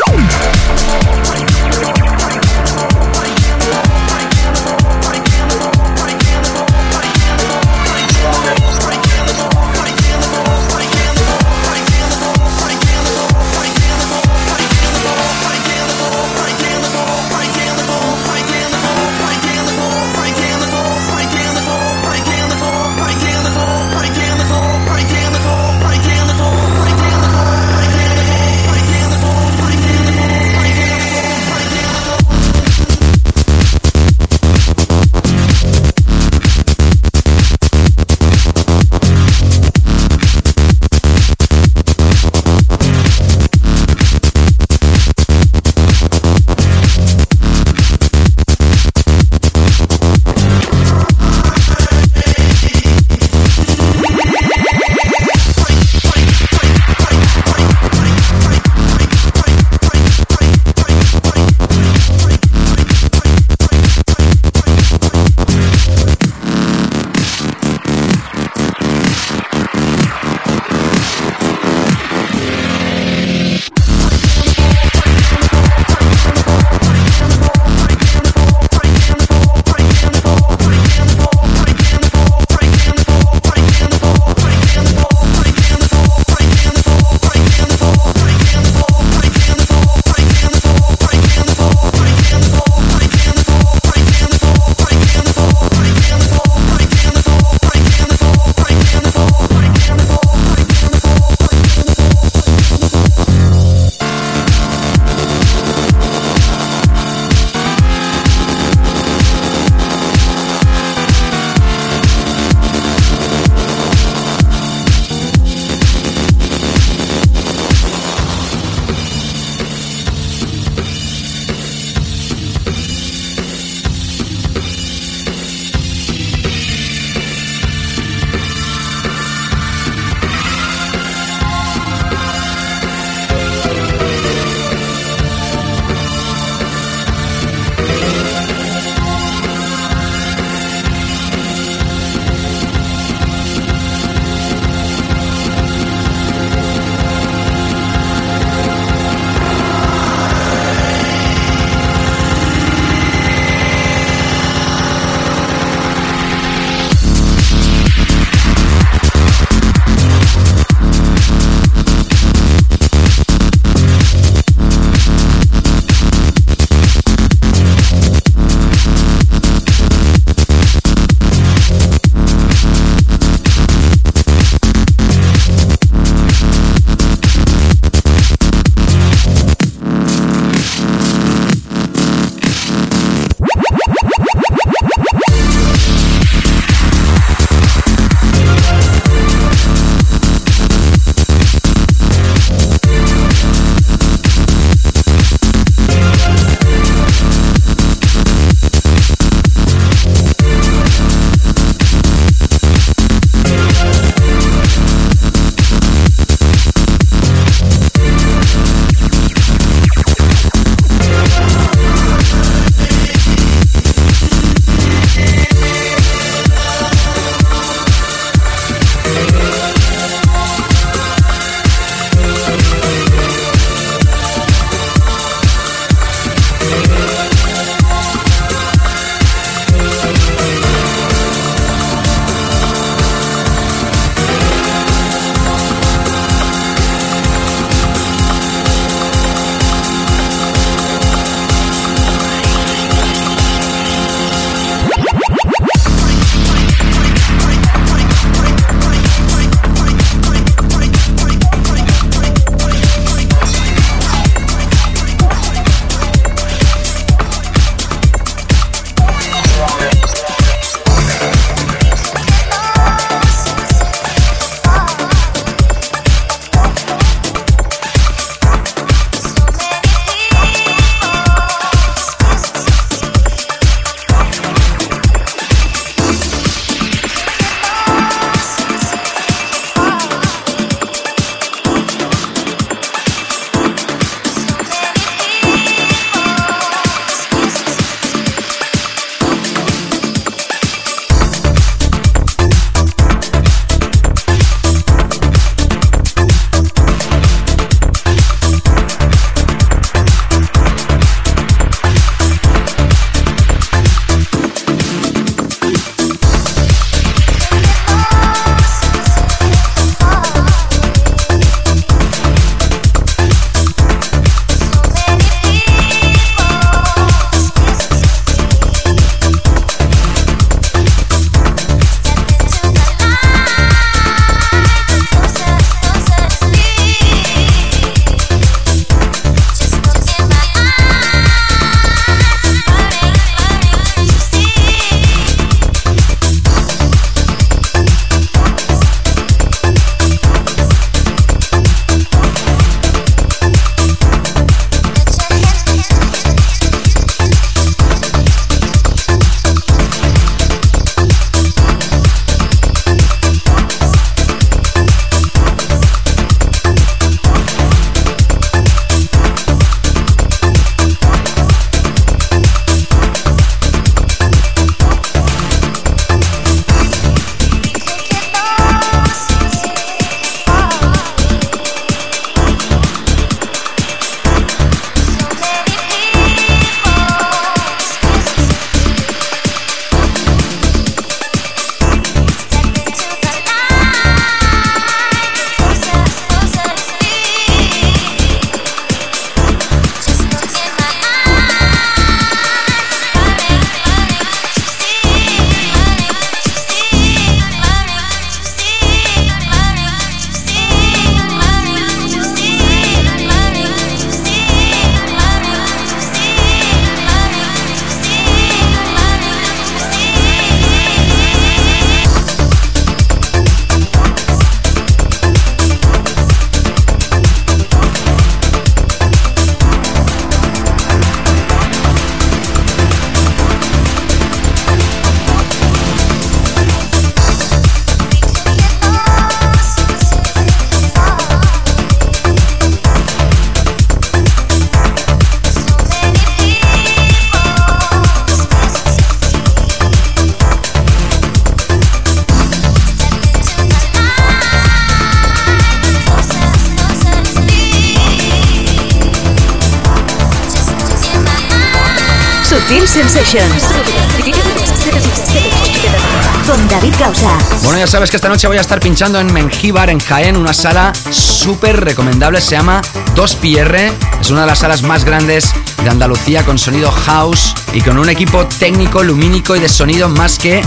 Sabes que esta noche voy a estar pinchando en Mengíbar, en Jaén, una sala súper recomendable. Se llama 2PR. Es una de las salas más grandes de Andalucía con sonido house y con un equipo técnico, lumínico y de sonido más que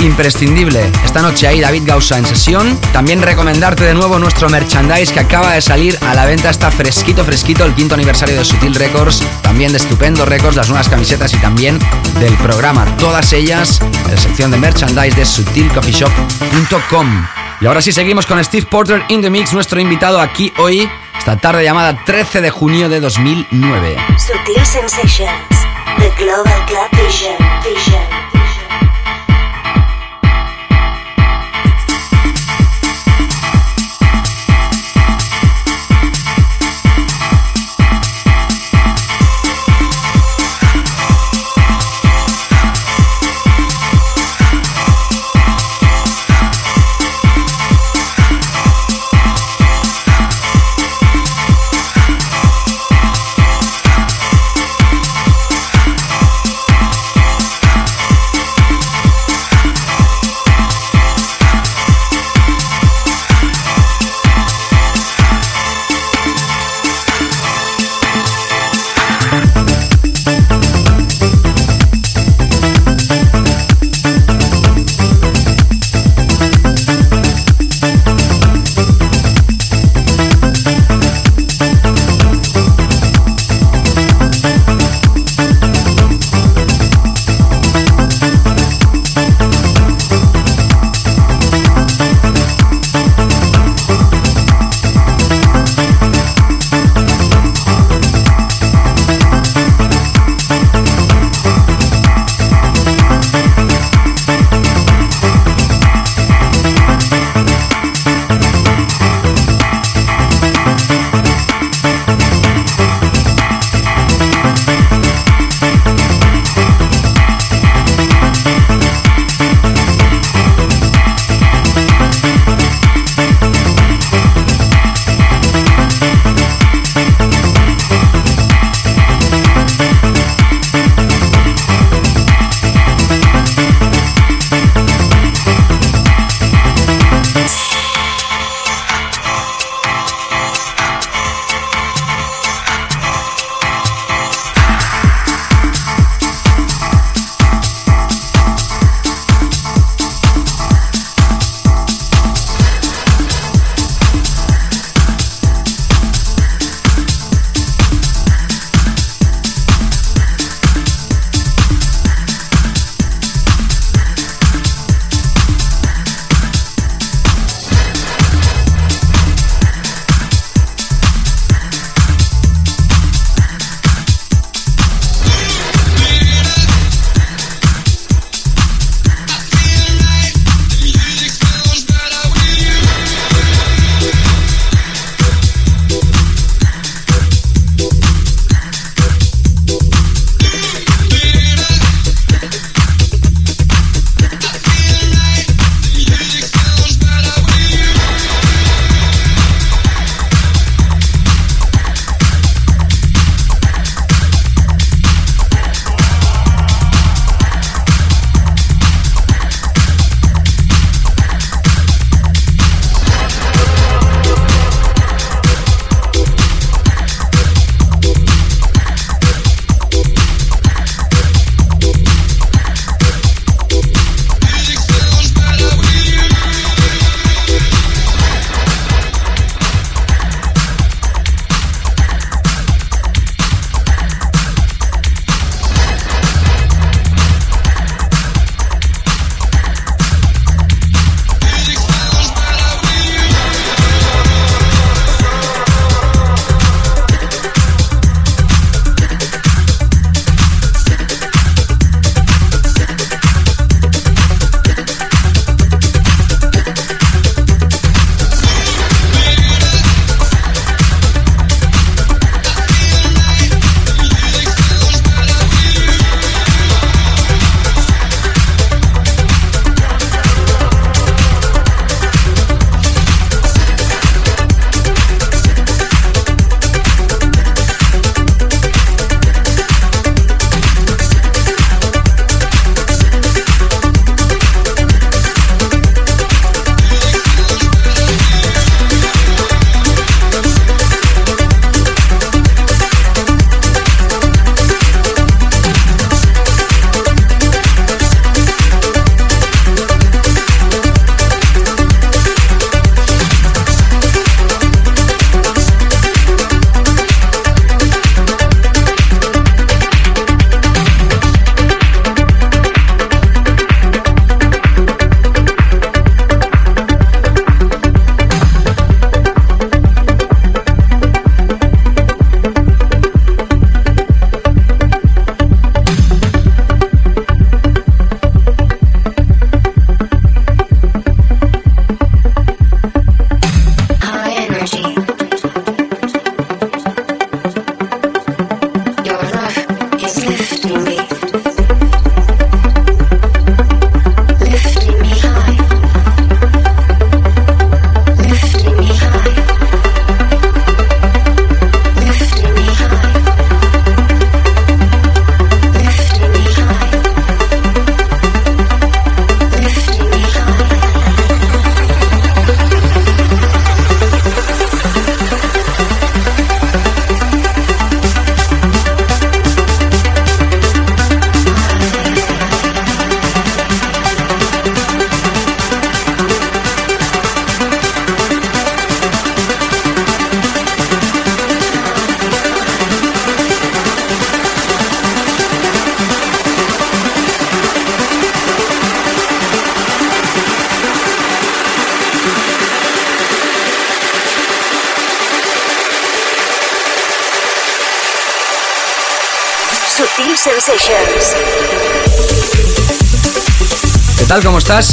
imprescindible. Esta noche ahí David Gausa en sesión. También recomendarte de nuevo nuestro merchandise que acaba de salir a la venta. Está fresquito, fresquito el quinto aniversario de Sutil Records. De Estupendo Records, las nuevas camisetas y también del programa. Todas ellas en la sección de merchandise de sutilcoffeeshop.com. Y ahora sí seguimos con Steve Porter in the Mix, nuestro invitado aquí hoy, esta tarde llamada 13 de junio de 2009. Sutil Sensations. The Global Club. Vision.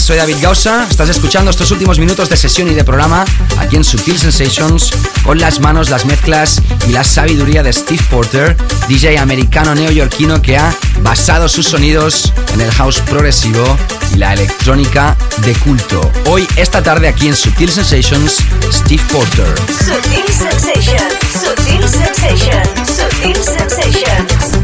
Soy David Gausa. Estás escuchando estos últimos minutos de sesión y de programa aquí en Sutil Sensations con las manos, las mezclas y la sabiduría de Steve Porter, DJ americano neoyorquino que ha basado sus sonidos en el house progresivo y la electrónica de culto. Hoy, esta tarde aquí en Sutil Sensations, Steve Porter. Sensations. Sutil Sensations.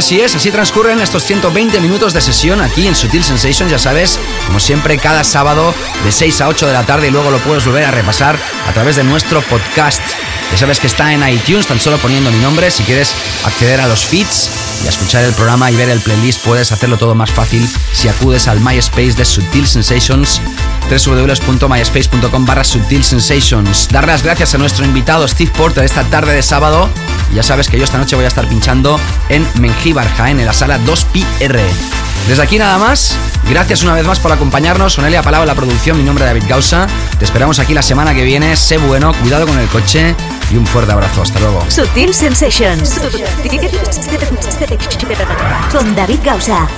Así es, así transcurren estos 120 minutos de sesión aquí en Sutil Sensations, ya sabes, como siempre, cada sábado de 6 a 8 de la tarde y luego lo puedes volver a repasar a través de nuestro podcast. Ya sabes que está en iTunes, tan solo poniendo mi nombre. Si quieres acceder a los feeds y a escuchar el programa y ver el playlist, puedes hacerlo todo más fácil si acudes al MySpace de Sutil Sensations www.myspace.com barra Sutil Sensations. Dar las gracias a nuestro invitado Steve Porter esta tarde de sábado. Ya sabes que yo esta noche voy a estar pinchando en Mengíbar, Jaén, en la sala 2PR. Desde aquí nada más. Gracias una vez más por acompañarnos. Sonelia Palau la producción. Mi nombre es David Gausa. Te esperamos aquí la semana que viene. Sé bueno, cuidado con el coche y un fuerte abrazo. Hasta luego. Sutil Sensations. Con David Gausa.